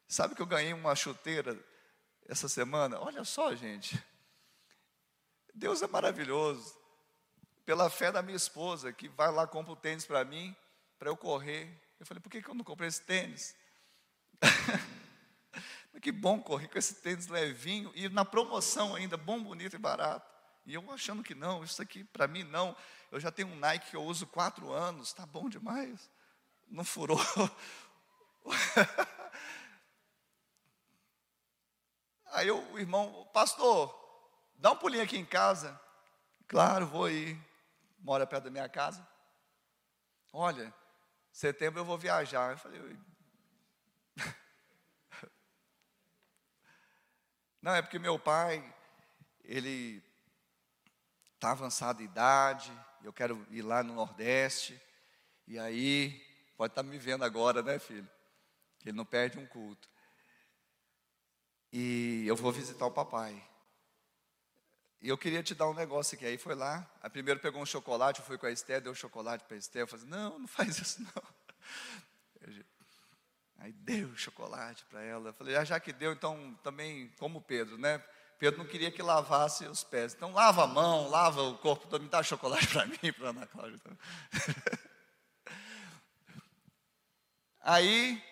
S2: Sabe que eu ganhei uma chuteira essa semana. Olha só, gente. Deus é maravilhoso. Pela fé da minha esposa, que vai lá compra o tênis para mim, para eu correr. Eu falei, por que, que eu não comprei esse tênis? que bom correr com esse tênis levinho e na promoção ainda, bom, bonito e barato. E eu achando que não, isso aqui para mim não. Eu já tenho um Nike que eu uso quatro anos, tá bom demais. Não furou. Aí o irmão, pastor, dá um pulinho aqui em casa. Claro, vou ir. Mora perto da minha casa. Olha, setembro eu vou viajar. Eu falei, não, é porque meu pai, ele está avançado em idade, eu quero ir lá no Nordeste, e aí, pode estar tá me vendo agora, né, filho? Ele não perde um culto. E eu vou visitar o papai. E eu queria te dar um negócio aqui. Aí foi lá, a primeiro pegou um chocolate, eu fui com a Esté, deu chocolate para a Esté. Eu falei, não, não faz isso não. Aí deu chocolate para ela. Eu falei, ah, já que deu, então também como Pedro, né? Pedro não queria que lavasse os pés. Então lava a mão, lava o corpo me dá chocolate para mim, para Ana Cláudia. Aí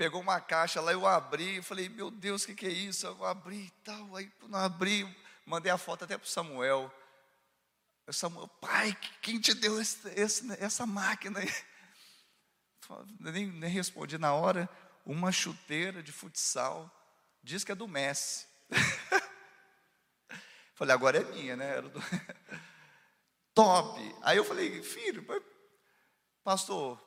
S2: pegou uma caixa lá, eu abri, eu falei, meu Deus, o que, que é isso? Eu abri e tal, aí eu abri, mandei a foto até para o Samuel. Samuel, pai, quem te deu esse, esse, essa máquina? Nem, nem respondi na hora, uma chuteira de futsal, diz que é do Messi. falei, agora é minha, né? Era do... Top! Aí eu falei, filho, pastor,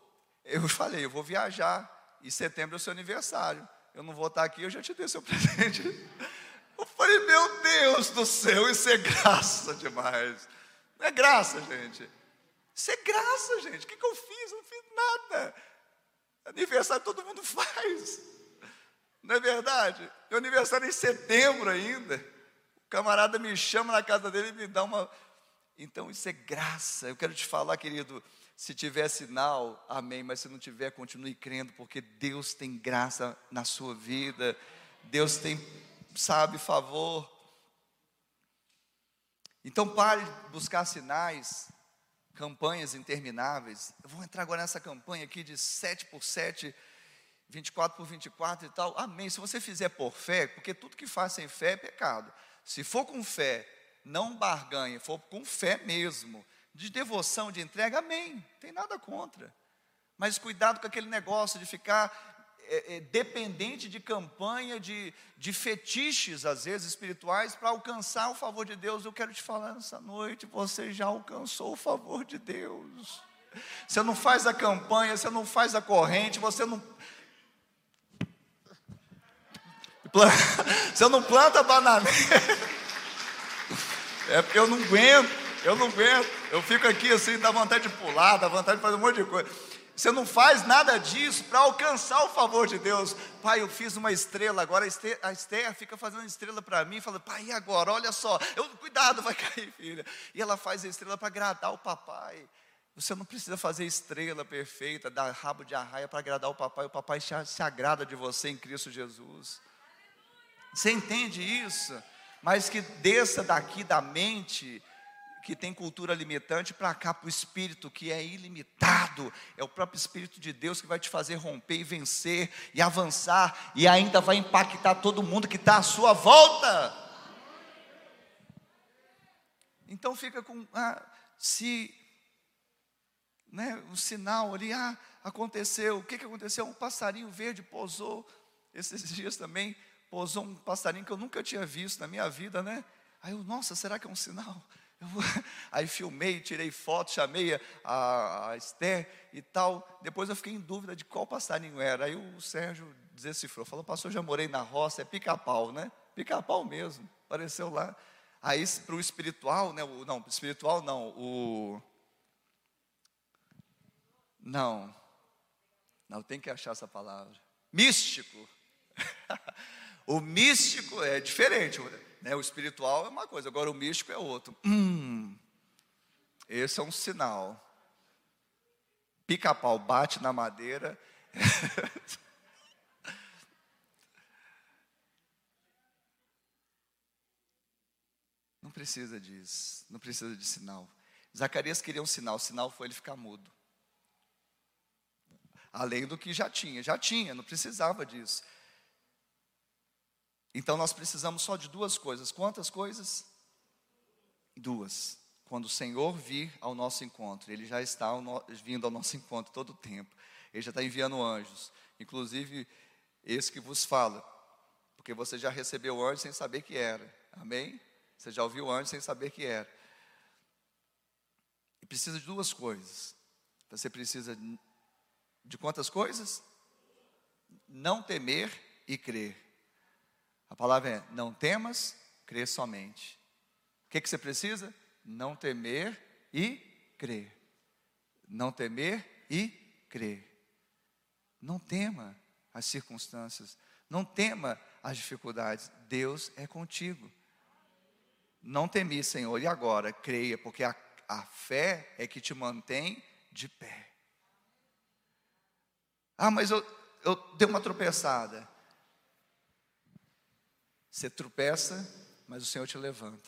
S2: eu falei, eu vou viajar, em setembro é o seu aniversário, eu não vou estar aqui, eu já te dei seu presente. Eu falei, meu Deus do céu, isso é graça demais. Não é graça, gente. Isso é graça, gente. O que, que eu fiz? Eu não fiz nada. Aniversário todo mundo faz. Não é verdade? Meu aniversário é em setembro ainda. O camarada me chama na casa dele e me dá uma. Então isso é graça. Eu quero te falar, querido, se tiver sinal, amém. Mas se não tiver, continue crendo, porque Deus tem graça na sua vida. Deus tem, sabe, favor. Então pare de buscar sinais, campanhas intermináveis. Eu vou entrar agora nessa campanha aqui de 7 por 7, 24 por 24 e tal. Amém. Se você fizer por fé, porque tudo que faz sem fé é pecado. Se for com fé, não barganha, for com fé mesmo, de devoção, de entrega, amém. Tem nada contra. Mas cuidado com aquele negócio de ficar é, é, dependente de campanha, de, de fetiches, às vezes espirituais, para alcançar o favor de Deus. Eu quero te falar nessa noite: você já alcançou o favor de Deus. Você não faz a campanha, você não faz a corrente, você não. Você não planta bananeira. É porque eu não aguento, eu não aguento. Eu fico aqui assim, dá vontade de pular, dá vontade de fazer um monte de coisa. Você não faz nada disso para alcançar o favor de Deus. Pai, eu fiz uma estrela, agora a Esther, fica fazendo estrela para mim, fala, pai, e agora? Olha só, eu, cuidado, vai cair, filha. E ela faz a estrela para agradar o papai. Você não precisa fazer estrela perfeita, dar rabo de arraia para agradar o papai. O papai se agrada de você em Cristo Jesus. Você entende isso? Mas que desça daqui da mente que tem cultura limitante para cá para o espírito que é ilimitado. É o próprio espírito de Deus que vai te fazer romper e vencer e avançar e ainda vai impactar todo mundo que está à sua volta. Então fica com ah, se né, um sinal ali, ah, aconteceu, o que, que aconteceu? Um passarinho verde pousou esses dias também, pousou um passarinho que eu nunca tinha visto na minha vida, né? Aí eu, nossa, será que é um sinal? Aí filmei, tirei foto, chamei a, a Esther e tal. Depois eu fiquei em dúvida de qual passarinho era. Aí o Sérgio decifrou, falou, pastor, já morei na roça, é pica-pau, né? Pica-pau mesmo, apareceu lá. Aí para o espiritual, né? O, não, espiritual não, o... Não, não, tem que achar essa palavra. Místico. o místico é diferente. Né? O espiritual é uma coisa, agora o místico é outro. Hum, esse é um sinal. Pica-pau bate na madeira. não precisa disso, não precisa de sinal. Zacarias queria um sinal, o sinal foi ele ficar mudo. Além do que já tinha, já tinha, não precisava disso. Então nós precisamos só de duas coisas. Quantas coisas? Duas. Quando o Senhor vir ao nosso encontro, Ele já está vindo ao nosso encontro todo o tempo. Ele já está enviando anjos, inclusive esse que vos fala, porque você já recebeu o anjo sem saber que era. Amém? Você já ouviu o anjo sem saber que era. E precisa de duas coisas. Você precisa de quantas coisas? Não temer e crer. A palavra é: não temas, crê somente. O que, que você precisa? Não temer e crer. Não temer e crer. Não tema as circunstâncias. Não tema as dificuldades. Deus é contigo. Não temi, Senhor, e agora creia, porque a, a fé é que te mantém de pé. Ah, mas eu, eu dei uma tropeçada. Você tropeça, mas o Senhor te levanta.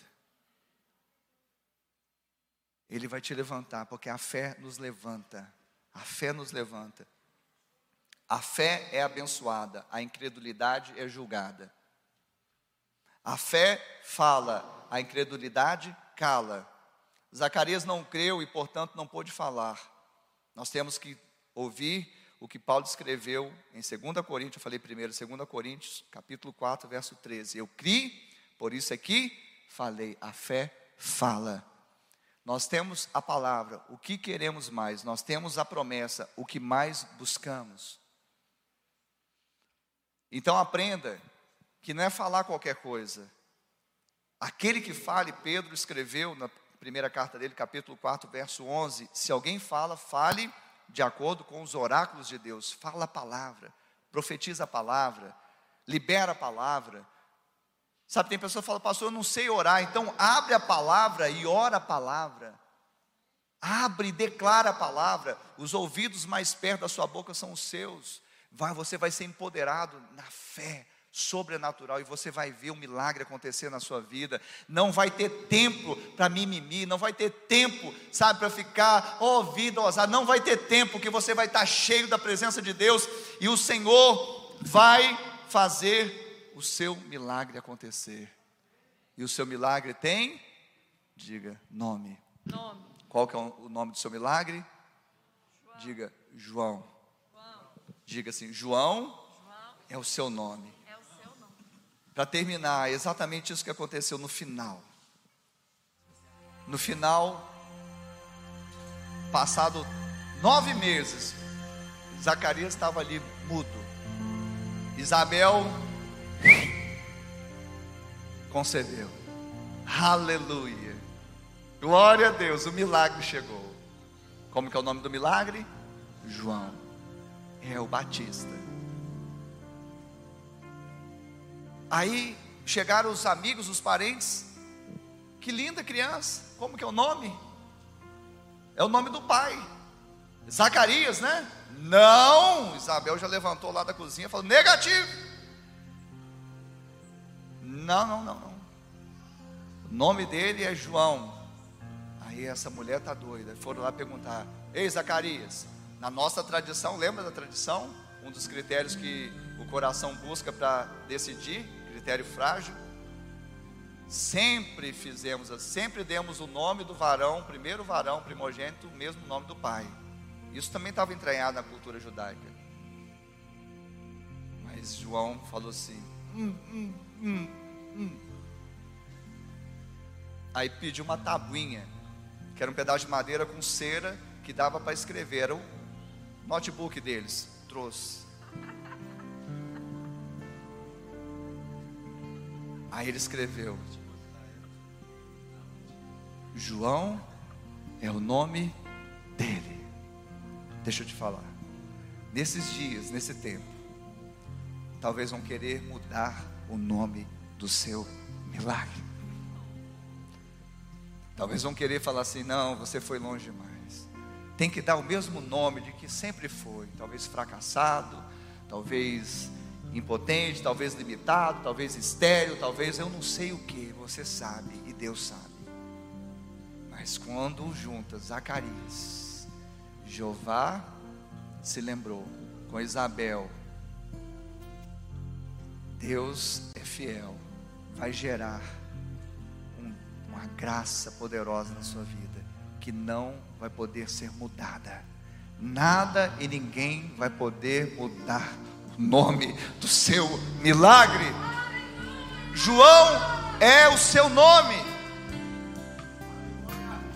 S2: Ele vai te levantar, porque a fé nos levanta. A fé nos levanta. A fé é abençoada, a incredulidade é julgada. A fé fala, a incredulidade cala. Zacarias não creu e, portanto, não pôde falar. Nós temos que ouvir o que Paulo escreveu em 2 Coríntios, eu falei primeiro, 2 Coríntios, capítulo 4, verso 13. Eu criei, por isso aqui falei, a fé fala. Nós temos a palavra, o que queremos mais? Nós temos a promessa, o que mais buscamos. Então aprenda que não é falar qualquer coisa. Aquele que fale, Pedro escreveu na primeira carta dele, capítulo 4, verso 11: se alguém fala, fale de acordo com os oráculos de Deus, fala a palavra, profetiza a palavra, libera a palavra. Sabe, tem pessoa que fala, pastor, eu não sei orar, então abre a palavra e ora a palavra. Abre e declara a palavra. Os ouvidos mais perto da sua boca são os seus. Vai, você vai ser empoderado na fé sobrenatural e você vai ver o milagre acontecer na sua vida. Não vai ter tempo para mimimi, não vai ter tempo, sabe, para ficar ouvido, oh, não vai ter tempo que você vai estar cheio da presença de Deus e o Senhor vai fazer o seu milagre acontecer. E o seu milagre tem, diga, nome. Nome. Qual que é o nome do seu milagre? João. Diga, João. João. Diga assim, João, João é o seu nome para terminar, exatamente isso que aconteceu no final. No final, passado nove meses, Zacarias estava ali mudo. Isabel concebeu. Aleluia. Glória a Deus, o milagre chegou. Como que é o nome do milagre? João. É o Batista. Aí chegaram os amigos, os parentes. Que linda criança. Como que é o nome? É o nome do pai. Zacarias, né? Não! Isabel já levantou lá da cozinha e falou: negativo. Não, não, não, não. O nome dele é João. Aí essa mulher tá doida. Foram lá perguntar: Ei, Zacarias, na nossa tradição, lembra da tradição? Um dos critérios que o coração busca para decidir critério frágil. Sempre fizemos, sempre demos o nome do varão, primeiro varão primogênito, o mesmo nome do pai. Isso também estava entranhado na cultura judaica. Mas João falou assim: hum, hum, hum, hum. Aí pediu uma tabuinha, que era um pedaço de madeira com cera que dava para escrever. Era o notebook deles. Trouxe. Aí ele escreveu: João é o nome dele. Deixa eu te falar. Nesses dias, nesse tempo, talvez vão querer mudar o nome do seu milagre. Talvez vão querer falar assim: não, você foi longe demais. Tem que dar o mesmo nome de que sempre foi. Talvez fracassado, talvez impotente, talvez limitado, talvez estéreo, talvez eu não sei o que, você sabe e Deus sabe. Mas quando junta Zacarias, Jeová se lembrou com Isabel, Deus é fiel, vai gerar um, uma graça poderosa na sua vida, que não vai poder ser mudada. Nada e ninguém vai poder mudar nome do seu milagre. João é o seu nome.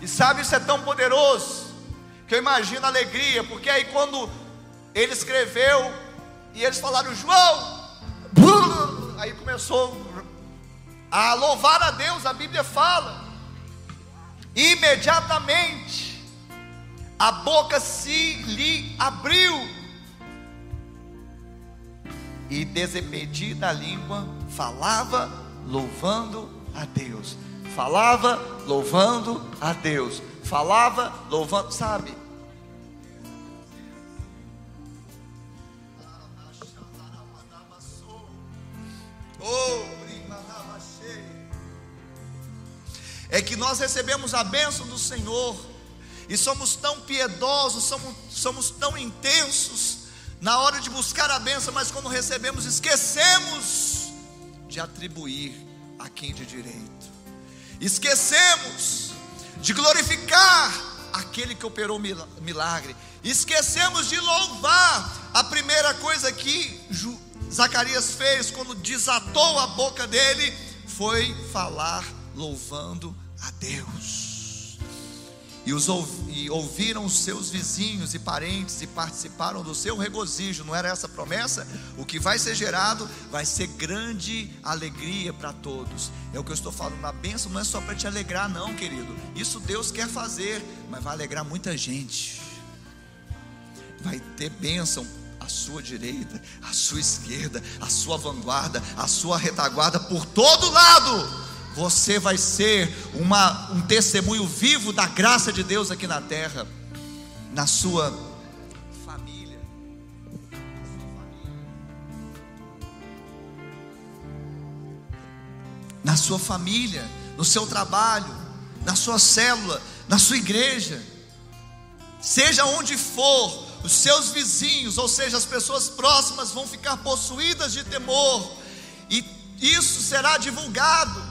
S2: E sabe, isso é tão poderoso que eu imagino a alegria, porque aí quando ele escreveu e eles falaram João, aí começou a louvar a Deus, a Bíblia fala. Imediatamente a boca se lhe abriu e desimpedida a língua, falava louvando a Deus. Falava louvando a Deus. Falava louvando, sabe? É que nós recebemos a bênção do Senhor e somos tão piedosos, somos, somos tão intensos na hora de buscar a benção, mas quando recebemos, esquecemos de atribuir a quem de direito, esquecemos de glorificar aquele que operou milagre. Esquecemos de louvar. A primeira coisa que Zacarias fez quando desatou a boca dele foi falar louvando a Deus e, os, e ouviram os seus vizinhos e parentes e participaram do seu regozijo. Não era essa a promessa? O que vai ser gerado vai ser grande alegria para todos. É o que eu estou falando. A bênção não é só para te alegrar, não, querido. Isso Deus quer fazer, mas vai alegrar muita gente. Vai ter bênção à sua direita, à sua esquerda, à sua vanguarda, à sua retaguarda, por todo lado você vai ser uma, um testemunho vivo da graça de Deus aqui na terra, na sua família. Na sua família, no seu trabalho, na sua célula, na sua igreja, seja onde for, os seus vizinhos, ou seja, as pessoas próximas, vão ficar possuídas de temor, e isso será divulgado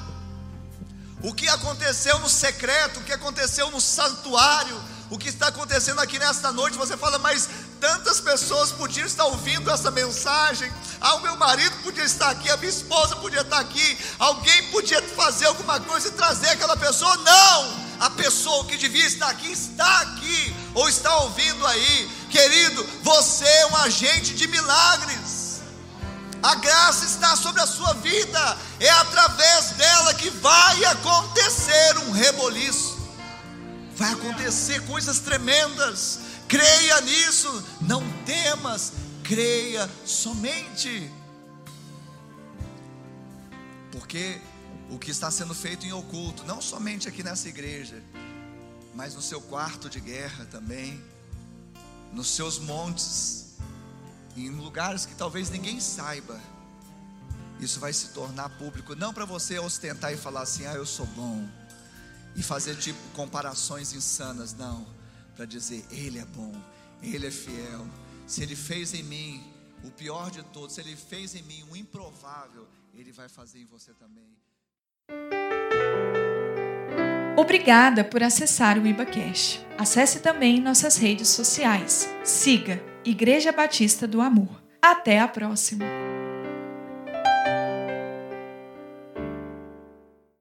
S2: o que aconteceu no secreto, o que aconteceu no santuário, o que está acontecendo aqui nesta noite, você fala, mas tantas pessoas podiam estar ouvindo essa mensagem. Ah, o meu marido podia estar aqui, a minha esposa podia estar aqui, alguém podia fazer alguma coisa e trazer aquela pessoa. Não! A pessoa que devia estar aqui está aqui, ou está ouvindo aí. Querido, você é um agente de milagres. A graça está sobre a sua vida, é através dela que vai acontecer um reboliço, vai acontecer coisas tremendas. Creia nisso, não temas, creia somente. Porque o que está sendo feito em oculto, não somente aqui nessa igreja, mas no seu quarto de guerra também, nos seus montes, em lugares que talvez ninguém saiba, isso vai se tornar público, não para você ostentar e falar assim, ah, eu sou bom, e fazer tipo comparações insanas, não, para dizer, Ele é bom, Ele é fiel, se Ele fez em mim o pior de todos, se Ele fez em mim o improvável, Ele vai fazer em você também.
S1: Obrigada por acessar o IbaCash. Acesse também nossas redes sociais. Siga Igreja Batista do Amor. Até a próxima!